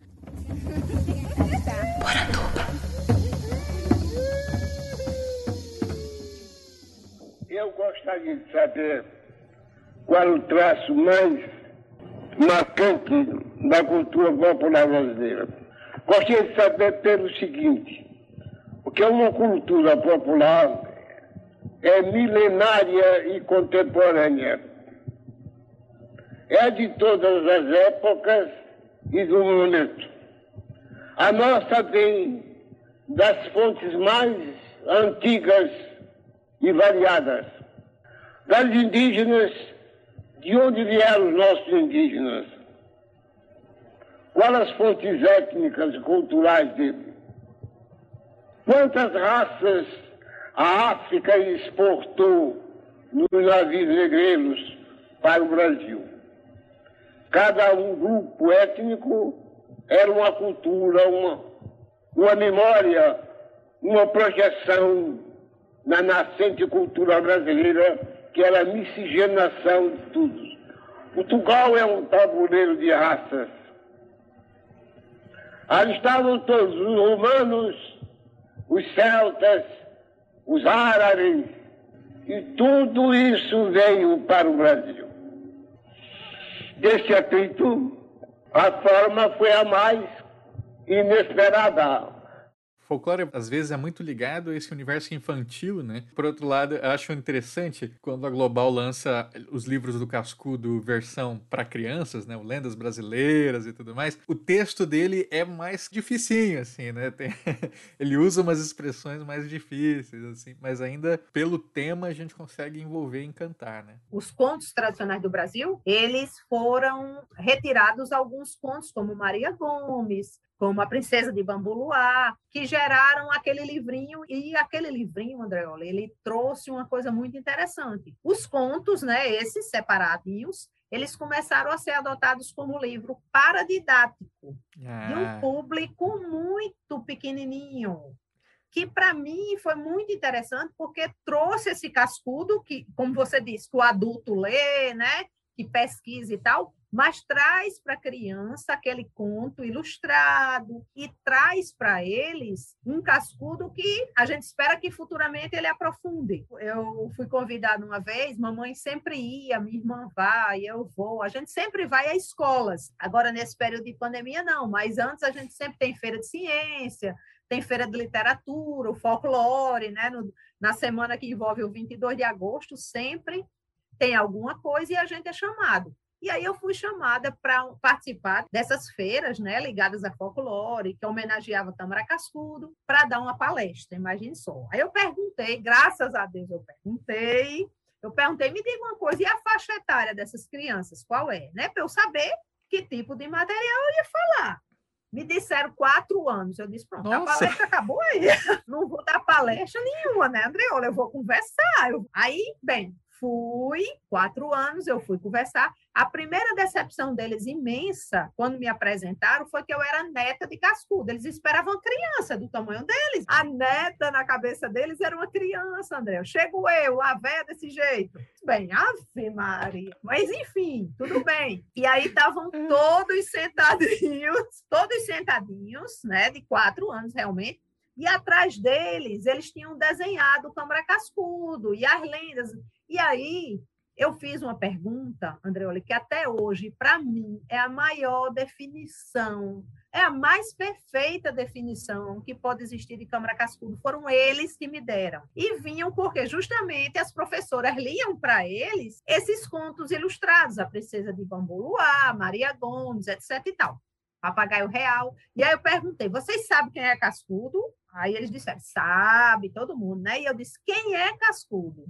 Eu gostaria de saber qual o traço mais marcante da cultura popular brasileira. Gostaria de saber pelo seguinte, porque uma cultura popular é milenária e contemporânea. É de todas as épocas e do momento. A nossa vem das fontes mais antigas e variadas. Das indígenas, de onde vieram os nossos indígenas? Quais as fontes étnicas e culturais dele? Quantas raças a África exportou nos navios negreiros para o Brasil? Cada um grupo étnico era uma cultura, uma, uma memória, uma projeção na nascente cultura brasileira, que era a miscigenação de tudo. Portugal é um tabuleiro de raças. Ali estavam todos os romanos, os celtas, os árabes, e tudo isso veio para o Brasil. Desse atrito, a forma foi a mais inesperada. Folclore às vezes é muito ligado a esse universo infantil, né? Por outro lado, eu acho interessante quando a Global lança os livros do Cascudo versão para crianças, né? O Lendas Brasileiras e tudo mais. O texto dele é mais dificinho, assim, né? Tem- (laughs) Ele usa umas expressões mais difíceis, assim, mas ainda pelo tema a gente consegue envolver e encantar, né? os contos tradicionais do Brasil, eles foram retirados alguns contos, como Maria Gomes, como A Princesa de Bambu Luar, que geraram aquele livrinho, e aquele livrinho, Andreola, ele trouxe uma coisa muito interessante. Os contos, né, esses separadinhos, eles começaram a ser adotados como livro paradidático, de um Ah, público muito pequenininho, que para mim foi muito interessante porque trouxe esse cascudo que, como você disse, que o adulto lê, né, que pesquisa e tal, mas traz para a criança aquele conto ilustrado e traz para eles um cascudo que a gente espera que futuramente ele aprofunde. Eu fui convidada uma vez, mamãe sempre ia, minha irmã vai, eu vou, a gente sempre vai a escolas. Agora, nesse período de pandemia, não, mas antes a gente sempre tem feira de ciência, tem feira de literatura, o folclore, né? No- na semana que envolve o 22 de agosto, sempre tem alguma coisa e a gente é chamado. E aí eu fui chamada para participar dessas feiras, né, ligadas a folclore, que homenageava Tamara Cascudo, para dar uma palestra, imagine só. Aí eu perguntei, graças a Deus eu perguntei, eu perguntei, me diga uma coisa, e a faixa etária dessas crianças, qual é? Né, para eu saber que tipo de material eu ia falar. Me disseram quatro anos. Eu disse, pronto, a Nossa. palestra acabou aí. (laughs) Não vou dar palestra nenhuma, né, Andreola? Eu vou conversar. Eu- Aí, bem, fui, quatro anos, eu fui conversar. A primeira decepção deles imensa, quando me apresentaram, foi que eu era neta de cascudo. Eles esperavam criança do tamanho deles. A neta na cabeça deles era uma criança, André. Chego eu, a véia desse jeito. Bem, ave Maria. Mas enfim, tudo bem. E aí estavam todos sentadinhos, todos sentadinhos, né, de quatro anos realmente e atrás deles, eles tinham desenhado o Câmara Cascudo e as lendas. E aí, eu fiz uma pergunta, Andreoli, que até hoje, para mim, é a maior definição, é a mais perfeita definição que pode existir de Câmara Cascudo. Foram eles que me deram. E vinham porque justamente as professoras liam para eles esses contos ilustrados, a Princesa de Bambuluá, Maria Gomes, etc e tal. Papagaio Real. E aí eu perguntei, vocês sabem quem é Cascudo? Aí eles disseram, sabe, todo mundo, né? E eu disse, quem é Cascudo?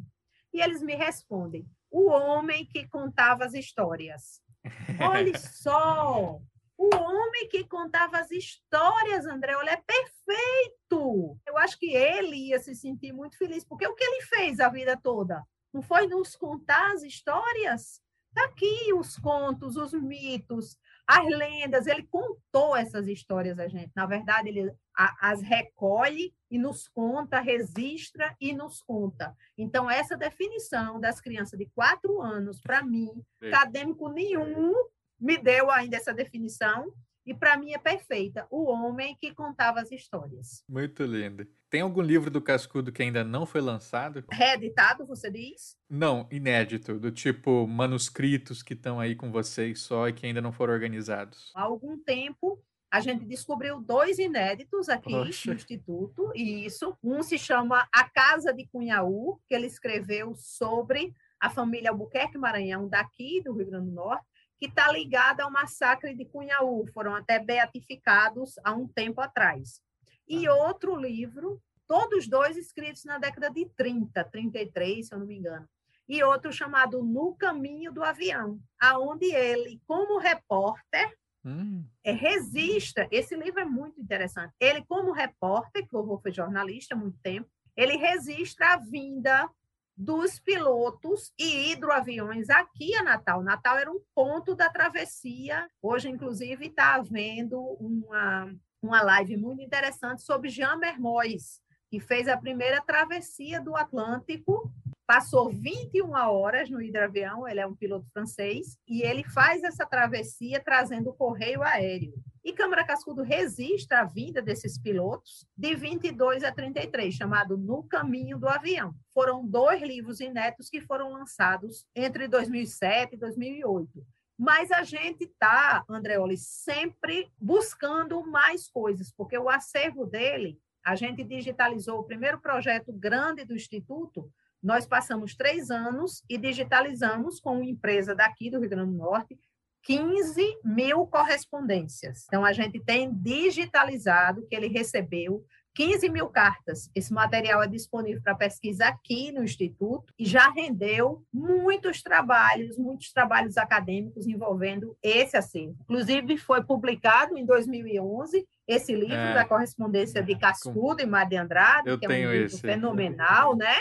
E eles me respondem, o homem que contava as histórias. (laughs) Olha só, o homem que contava as histórias, André, olha, é perfeito. Eu acho que ele ia se sentir muito feliz, porque o que ele fez a vida toda? Não foi nos contar as histórias? Está aqui os contos, os mitos, as lendas, ele contou essas histórias a gente. Na verdade, ele as recolhe e nos conta, registra e nos conta. Então, essa definição das crianças de quatro anos, para mim, Sim. acadêmico nenhum me deu ainda essa definição e para mim é perfeita. O homem que contava as histórias. Muito lindo. Tem algum livro do Cascudo que ainda não foi lançado? Reeditado, você diz? Não, inédito, do tipo manuscritos que estão aí com vocês só e que ainda não foram organizados. Há algum tempo a gente descobriu dois inéditos aqui Poxa. no Instituto, e isso. Um se chama A Casa de Cunhaú, que ele escreveu sobre a família Albuquerque Maranhão, daqui do Rio Grande do Norte, que está ligada ao massacre de Cunhaú, foram até beatificados há um tempo atrás. E ah. outro livro, todos dois escritos na década de 30, 33, se eu não me engano. E outro chamado No Caminho do Avião, aonde ele, como repórter, hum. é, registra. Esse livro é muito interessante. Ele, como repórter, que o avô foi jornalista há muito tempo, ele registra a vinda dos pilotos e hidroaviões aqui a Natal. Natal era um ponto da travessia. Hoje, inclusive, está havendo uma, uma live muito interessante sobre Jean Mermoz, que fez a primeira travessia do Atlântico passou 21 horas no hidroavião, ele é um piloto francês, e ele faz essa travessia trazendo o correio aéreo. E Câmara Cascudo resiste à vinda desses pilotos de 22 a 33, chamado No Caminho do Avião. Foram dois livros inéditos que foram lançados entre 2007 e 2008. Mas a gente está, Andreoli, sempre buscando mais coisas, porque o acervo dele, a gente digitalizou o primeiro projeto grande do Instituto, nós passamos três anos e digitalizamos com uma empresa daqui do Rio Grande do Norte 15 mil correspondências. Então, a gente tem digitalizado que ele recebeu 15 mil cartas. Esse material é disponível para pesquisa aqui no Instituto e já rendeu muitos trabalhos, muitos trabalhos acadêmicos envolvendo esse acervo. Inclusive, foi publicado em 2011 esse livro é, da correspondência de Cascudo com... e Mar de Andrade, Eu que é um livro esse. fenomenal, né?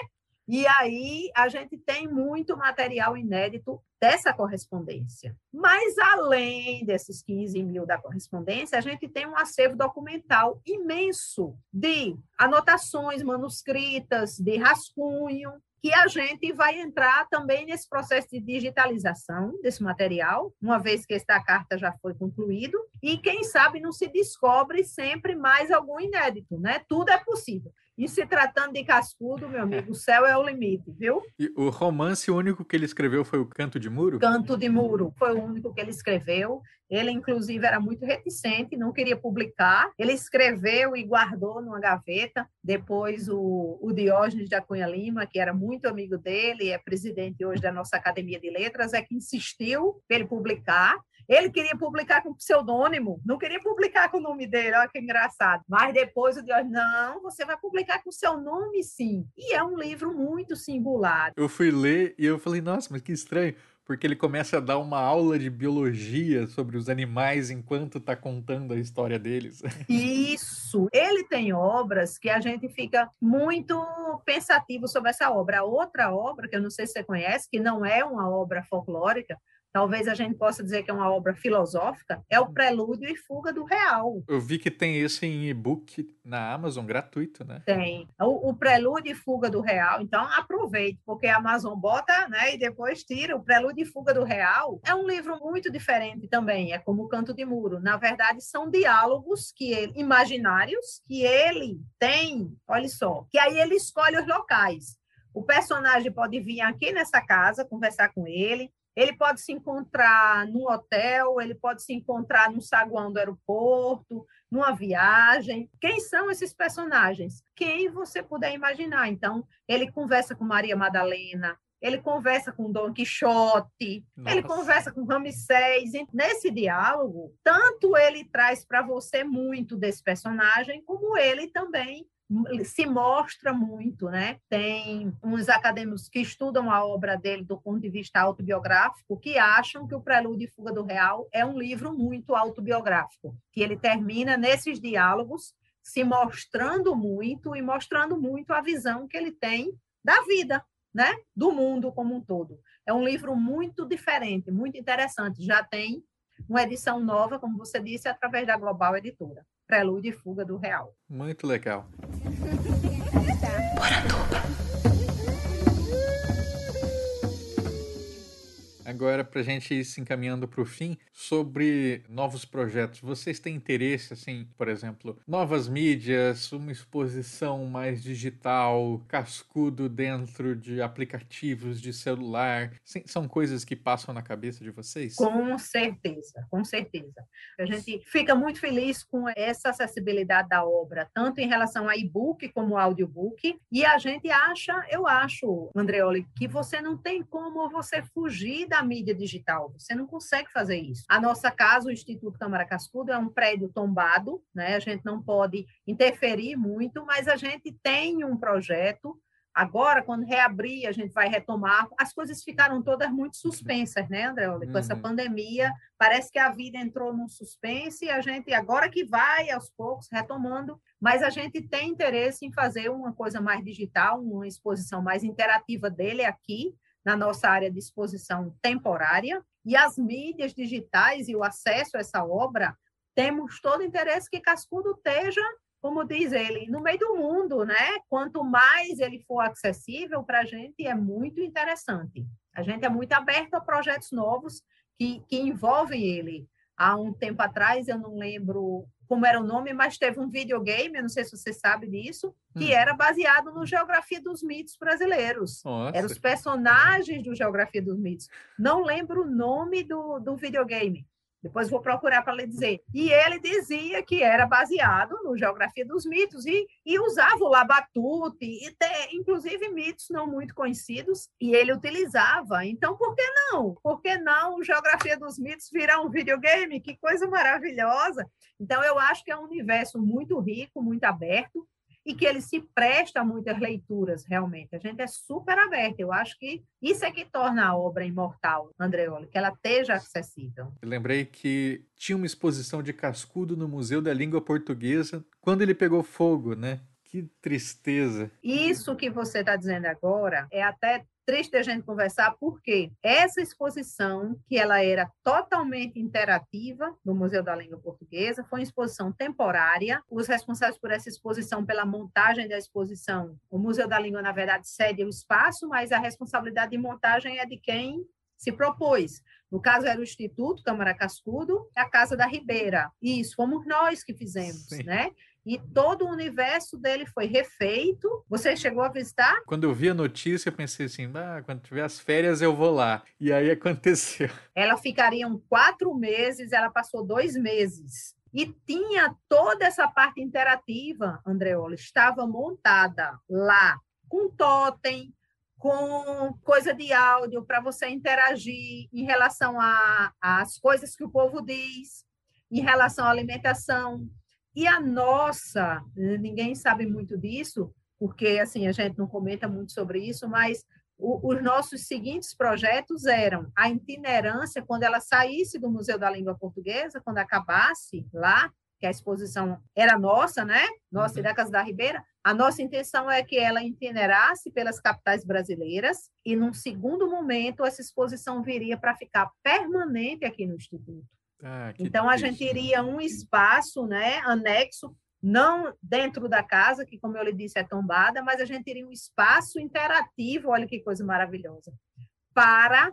E aí a gente tem muito material inédito dessa correspondência. Mas além desses 15 mil da correspondência, a gente tem um acervo documental imenso de anotações manuscritas, de rascunho, que a gente vai entrar também nesse processo de digitalização desse material, uma vez que esta carta já foi concluído, e quem sabe não se descobre sempre mais algum inédito, né? Tudo é possível. E se tratando de cascudo, meu amigo, o céu é o limite, viu? E o romance único que ele escreveu foi o Canto de Muro? Canto de Muro foi o único que ele escreveu. Ele, inclusive, era muito reticente, não queria publicar. Ele escreveu e guardou numa gaveta. Depois, o, o Diógenes da Cunha Lima, que era muito amigo dele, é presidente hoje da nossa Academia de Letras, é que insistiu para ele publicar. Ele queria publicar com pseudônimo, não queria publicar com o nome dele, olha que engraçado. Mas depois o Diógenes, não, você vai publicar com seu nome sim. E é um livro muito singular. Eu fui ler e eu falei, nossa, mas que estranho porque ele começa a dar uma aula de biologia sobre os animais enquanto está contando a história deles. (laughs) Isso. Ele tem obras que a gente fica muito pensativo sobre essa obra. A outra obra, que eu não sei se você conhece, que não é uma obra folclórica, talvez a gente possa dizer que é uma obra filosófica, é o Prelúdio e Fuga do Real. Eu vi que tem esse em e-book na Amazon gratuito, né? Tem. O, o, Prelúdio e Fuga do Real, então aproveite, porque a Amazon bota, né, e depois tira. O Prelúdio e Fuga do Real é um livro muito diferente também, é como o Canto de Muro. Na verdade, são diálogos que ele, imaginários que ele tem, olha só, que aí ele escolhe os locais. O personagem pode vir aqui nessa casa, conversar com ele, ele pode se encontrar num hotel, ele pode se encontrar no saguão do aeroporto, numa viagem. Quem são esses personagens? Quem você puder imaginar. Então, ele conversa com Maria Madalena, ele conversa com Dom Quixote, Nossa. ele conversa com Ramsés. Nesse diálogo, tanto ele traz para você muito desse personagem, como ele também se mostra muito, né? Tem uns acadêmicos que estudam a obra dele do ponto de vista autobiográfico que acham que o Prelúdio e Fuga do Real é um livro muito autobiográfico, que ele termina nesses diálogos se mostrando muito e mostrando muito a visão que ele tem da vida, né? Do mundo como um todo. É um livro muito diferente, muito interessante. Já tem uma edição nova, como você disse, através da Global Editora. Prelúdio e Fuga do Real. Muito legal. Agora, para a gente ir se encaminhando para o fim, sobre novos projetos, vocês têm interesse, assim, por exemplo, novas mídias, uma exposição mais digital, cascudo dentro de aplicativos de celular? São coisas que passam na cabeça de vocês? Com certeza, com certeza. A gente fica muito feliz com essa acessibilidade da obra, tanto em relação a e-book como audiobook, e a gente acha, eu acho, Andreoli, que você não tem como você fugir da mídia digital. Você não consegue fazer isso. A nossa casa, o Instituto Câmara Cascudo, é um prédio tombado, né? A gente não pode interferir muito, mas a gente tem um projeto. Agora, quando reabrir, a gente vai retomar. As coisas ficaram todas muito suspensas, né, André? Com uhum. essa pandemia, parece que a vida entrou num suspense e a gente, agora que vai, aos poucos, retomando, mas a gente tem interesse em fazer uma coisa mais digital, uma exposição mais interativa dele aqui, na nossa área de exposição temporária, e as mídias digitais e o acesso a essa obra, temos todo interesse que Cascudo esteja, como diz ele, no meio do mundo, né? Quanto mais ele for acessível para a gente, é muito interessante. A gente é muito aberto a projetos novos que, que envolvem ele. Há um tempo atrás, eu não lembro como era o nome, mas teve um videogame, eu não sei se você sabe disso, que hum. era baseado no Geografia dos Mitos brasileiros. Nossa. Eram os personagens do Geografia dos Mitos. Não lembro o nome do, do videogame, depois vou procurar para lhe dizer. E ele dizia que era baseado no Geografia dos Mitos e, e usava o Labatute, e te, inclusive mitos não muito conhecidos, e ele utilizava. Então, por que não? Por que não o Geografia dos Mitos virar um videogame? Que coisa maravilhosa! Então, eu acho que é um universo muito rico, muito aberto, e que ele se presta a muitas leituras, realmente. A gente é super aberto. Eu acho que isso é que torna a obra imortal, Andreoli, que ela esteja acessível. Eu lembrei que tinha uma exposição de cascudo no Museu da Língua Portuguesa quando ele pegou fogo, né? Que tristeza. Isso que você está dizendo agora é até triste a gente conversar, porque essa exposição, que ela era totalmente interativa no Museu da Língua Portuguesa, foi uma exposição temporária. Os responsáveis por essa exposição, pela montagem da exposição, o Museu da Língua, na verdade, cede o espaço, mas a responsabilidade de montagem é de quem se propôs. No caso, era o Instituto Câmara Cascudo e a Casa da Ribeira. Isso, fomos nós que fizemos, Sim. né? E todo o universo dele foi refeito. Você chegou a visitar? Quando eu vi a notícia, eu pensei assim: ah, quando tiver as férias eu vou lá. E aí (laughs) aconteceu. Ela ficariam quatro meses, ela passou dois meses. E tinha toda essa parte interativa, Andreola, estava montada lá, com totem, com coisa de áudio para você interagir em relação às coisas que o povo diz, em relação à alimentação, e a nossa, ninguém sabe muito disso, porque assim a gente não comenta muito sobre isso, mas o, os nossos seguintes projetos eram a itinerância, quando ela saísse do Museu da Língua Portuguesa, quando acabasse lá, que a exposição era nossa, né? Nossa, uhum. da Casa da Ribeira. A nossa intenção é que ela itinerasse pelas capitais brasileiras e, num segundo momento, essa exposição viria para ficar permanente aqui no Instituto. Ah, então, a gente iria um espaço né, anexo não dentro da casa, que, como eu lhe disse, é tombada, mas a gente teria um espaço interativo, olha que coisa maravilhosa, para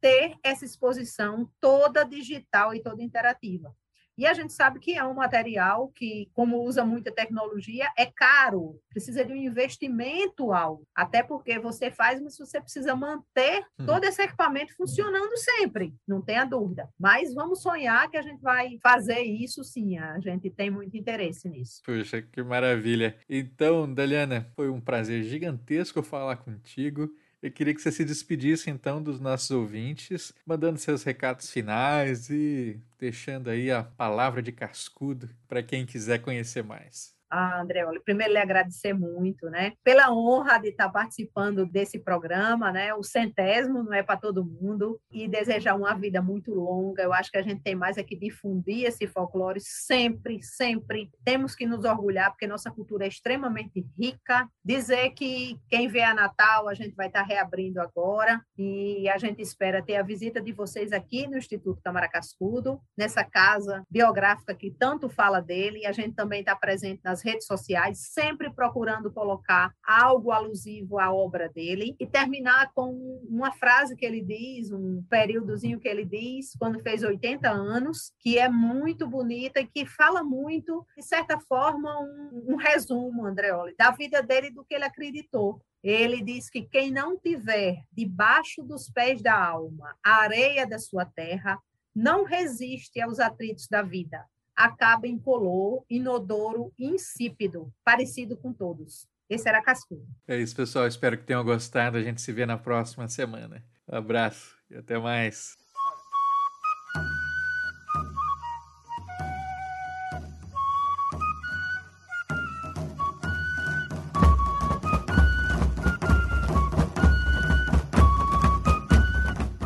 ter essa exposição toda digital e toda interativa. E a gente sabe que é um material que, como usa muita tecnologia, é caro, precisa de um investimento alto, até porque você faz, mas você precisa manter uhum. todo esse equipamento funcionando sempre, não tenha dúvida. Mas vamos sonhar que a gente vai fazer isso sim, a gente tem muito interesse nisso. Puxa, que maravilha. Então, Daliana, foi um prazer gigantesco falar contigo. Eu queria que você se despedisse então dos nossos ouvintes, mandando seus recados finais e deixando aí a palavra de cascudo para quem quiser conhecer mais. Ah, Andreoli, primeiro lhe agradecer muito, né, pela honra de estar participando desse programa, né, o centésimo não é para todo mundo, e desejar uma vida muito longa. Eu acho que a gente tem mais é que difundir esse folclore sempre, sempre. Temos que nos orgulhar, porque nossa cultura é extremamente rica. Dizer que quem vê a Natal, a gente vai estar reabrindo agora, e a gente espera ter a visita de vocês aqui no Instituto Câmara Cascudo, nessa casa biográfica que tanto fala dele, e a gente também está presente nas nas redes sociais, sempre procurando colocar algo alusivo à obra dele e terminar com uma frase que ele diz, um períodozinho que ele diz quando fez 80 anos, que é muito bonita e que fala muito, de certa forma, um, um resumo, Andreoli, da vida dele do que ele acreditou. Ele diz que quem não tiver debaixo dos pés da alma a areia da sua terra, não resiste aos atritos da vida acaba incolor, inodoro, insípido, parecido com todos. Esse era Cascudo. É isso, pessoal. Espero que tenham gostado. A gente se vê na próxima semana. Um abraço e até mais.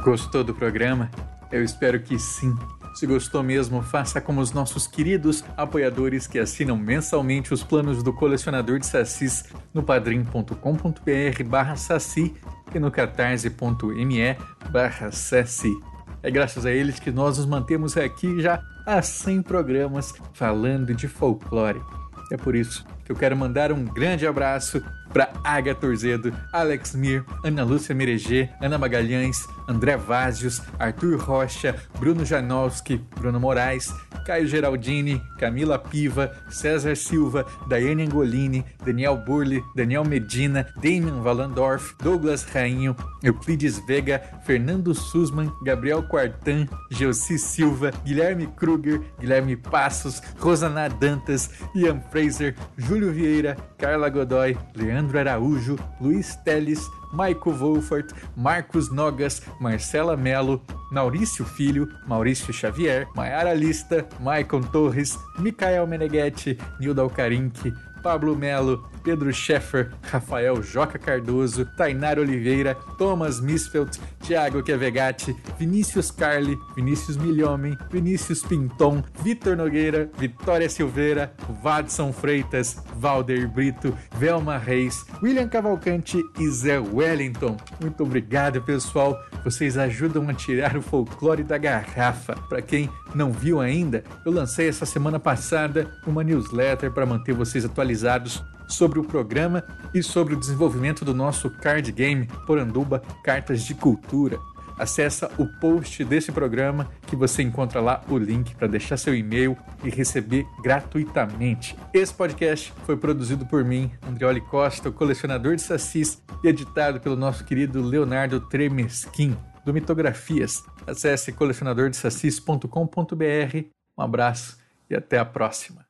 Gostou do programa? Eu espero que sim. Se gostou mesmo, faça como os nossos queridos apoiadores que assinam mensalmente os planos do colecionador de sassis no padrim.com.br barra saci e no catarse.me barra saci. É graças a eles que nós nos mantemos aqui já há 100 programas falando de folclore. É por isso eu quero mandar um grande abraço para Aga Torzedo, Alex Mir, Ana Lúcia Mereger, Ana Magalhães, André Vázios, Arthur Rocha, Bruno Janowski, Bruno Moraes, Caio Geraldini, Camila Piva, César Silva, Daiane Angolini, Daniel Burli, Daniel Medina, Damian Vallandorf, Douglas Rainho, Euclides Vega, Fernando Sussman, Gabriel Quartan, Gelsi Silva, Guilherme Kruger, Guilherme Passos, Rosana Dantas, Ian Fraser, Júlio Vieira, Carla Godoy, Leandro Araújo, Luiz Teles, Maico Wolfert, Marcos Nogas, Marcela Melo, Maurício Filho, Maurício Xavier, Maiara Lista, Maicon Torres, Micael Meneghetti, Nilda Alcarinque, Pablo Melo, Pedro Scheffer, Rafael Joca Cardoso, Tainar Oliveira, Thomas Misfeld, Thiago Kevegatti, Vinícius Carli, Vinícius Milhomem, Vinícius Pinton, Vitor Nogueira, Vitória Silveira, Vadson Freitas, Valder Brito, Velma Reis, William Cavalcante e Zé Wellington. Muito obrigado, pessoal. Vocês ajudam a tirar o folclore da garrafa. Para quem não viu ainda, eu lancei essa semana passada uma newsletter para manter vocês atualizados sobre o programa e sobre o desenvolvimento do nosso card game Poranduba Cartas de Cultura. Acesse o post desse programa que você encontra lá o link para deixar seu e-mail e receber gratuitamente. Esse podcast foi produzido por mim, Andrioli Costa, colecionador de sacis, e editado pelo nosso querido Leonardo Tremesquim, do Mitografias. Acesse colecionadordesacis.com.br. Um abraço e até a próxima.